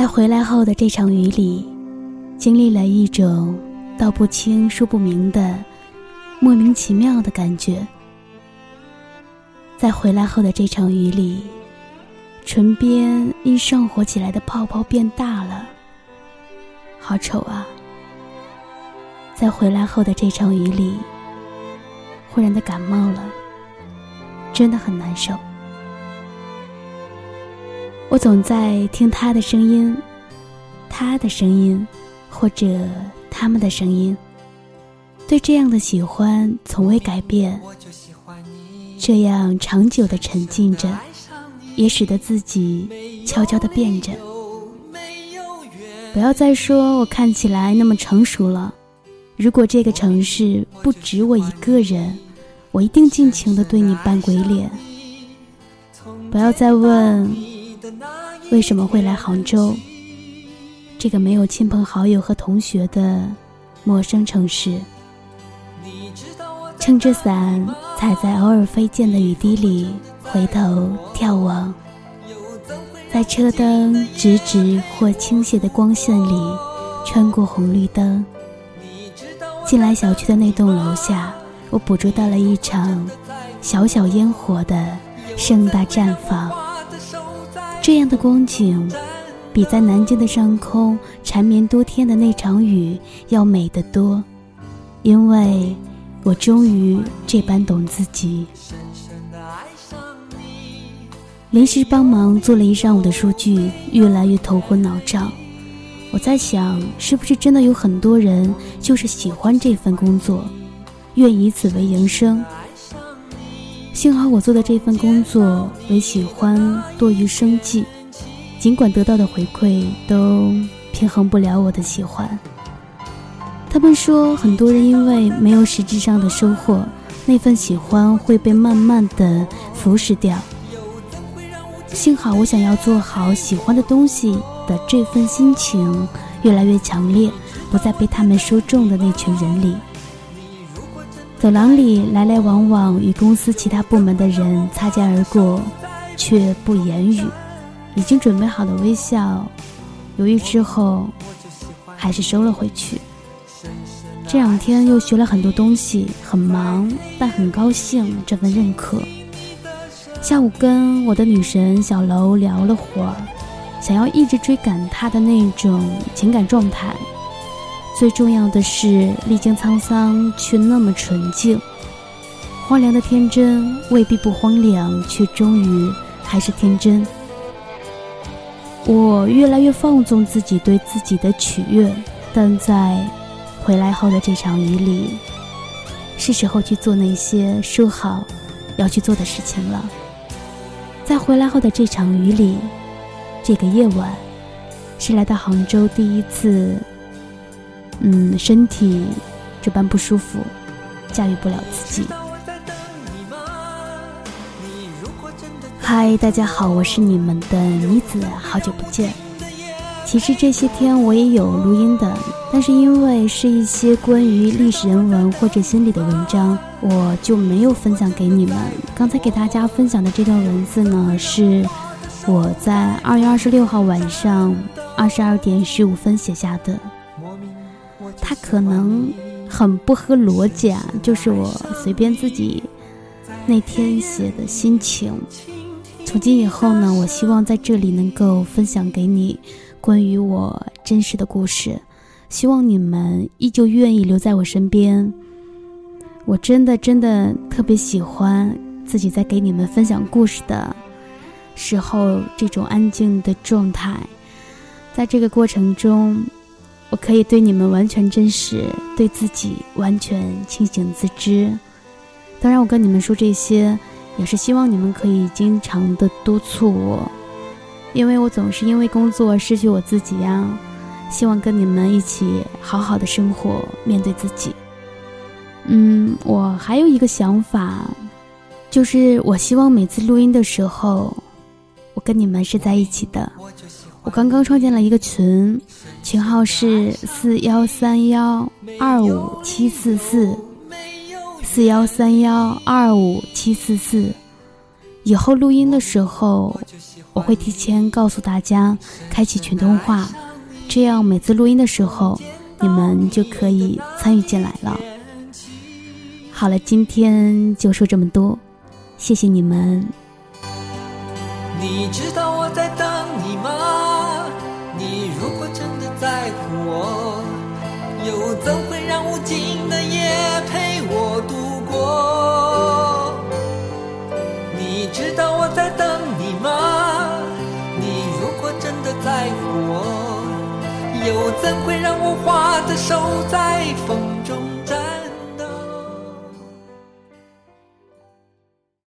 在回来后的这场雨里，经历了一种道不清、说不明的莫名其妙的感觉。在回来后的这场雨里，唇边因上火起来的泡泡变大了，好丑啊！在回来后的这场雨里，忽然的感冒了，真的很难受。我总在听他的声音，他的声音，或者他们的声音。对这样的喜欢从未改变，这样长久的沉浸着，也使得自己悄悄的变着。不要再说我看起来那么成熟了。如果这个城市不止我一个人，我一定尽情的对你扮鬼脸。不要再问。为什么会来杭州？这个没有亲朋好友和同学的陌生城市。撑着伞，踩在偶尔飞溅的雨滴里，回头眺望，在车灯直直或倾斜的光线里，穿过红绿灯，进来小区的那栋楼下，我捕捉到了一场小小烟火的盛大绽放。这样的光景，比在南京的上空缠绵多天的那场雨要美得多，因为我终于这般懂自己。临时帮忙做了一上午的数据，越来越头昏脑胀。我在想，是不是真的有很多人就是喜欢这份工作，愿以此为营生？幸好我做的这份工作为喜欢多于生计，尽管得到的回馈都平衡不了我的喜欢。他们说，很多人因为没有实质上的收获，那份喜欢会被慢慢的腐蚀掉。幸好我想要做好喜欢的东西的这份心情越来越强烈，不再被他们说中的那群人里。走廊里来来往往与公司其他部门的人擦肩而过，却不言语。已经准备好的微笑，犹豫之后，还是收了回去。这两天又学了很多东西，很忙，但很高兴这份认可。下午跟我的女神小楼聊了会儿，想要一直追赶她的那种情感状态。最重要的是，历经沧桑却那么纯净，荒凉的天真未必不荒凉，却终于还是天真。我越来越放纵自己对自己的取悦，但在回来后的这场雨里，是时候去做那些说好要去做的事情了。在回来后的这场雨里，这个夜晚，是来到杭州第一次。嗯，身体这般不舒服，驾驭不了自己。嗨，大家好，我是你们的妮子，好久不见。其实这些天我也有录音的，但是因为是一些关于历史人文或者心理的文章，我就没有分享给你们。刚才给大家分享的这段文字呢，是我在二月二十六号晚上二十二点十五分写下的。他可能很不合逻辑啊，就是我随便自己那天写的心情。从今以后呢，我希望在这里能够分享给你关于我真实的故事，希望你们依旧愿意留在我身边。我真的真的特别喜欢自己在给你们分享故事的时候这种安静的状态，在这个过程中。我可以对你们完全真实，对自己完全清醒自知。当然，我跟你们说这些，也是希望你们可以经常的督促我，因为我总是因为工作失去我自己呀。希望跟你们一起好好的生活，面对自己。嗯，我还有一个想法，就是我希望每次录音的时候，我跟你们是在一起的。我刚刚创建了一个群，群号是四幺三幺二五七四四，四幺三幺二五七四四。以后录音的时候，我会提前告诉大家开启群通话，这样每次录音的时候，你们就可以参与进来了。好了，今天就说这么多，谢谢你们。你知道我在等又怎会让无尽的夜陪我度过？你知道我在等你吗？你如果真的在乎我，又怎会让我花的手在风？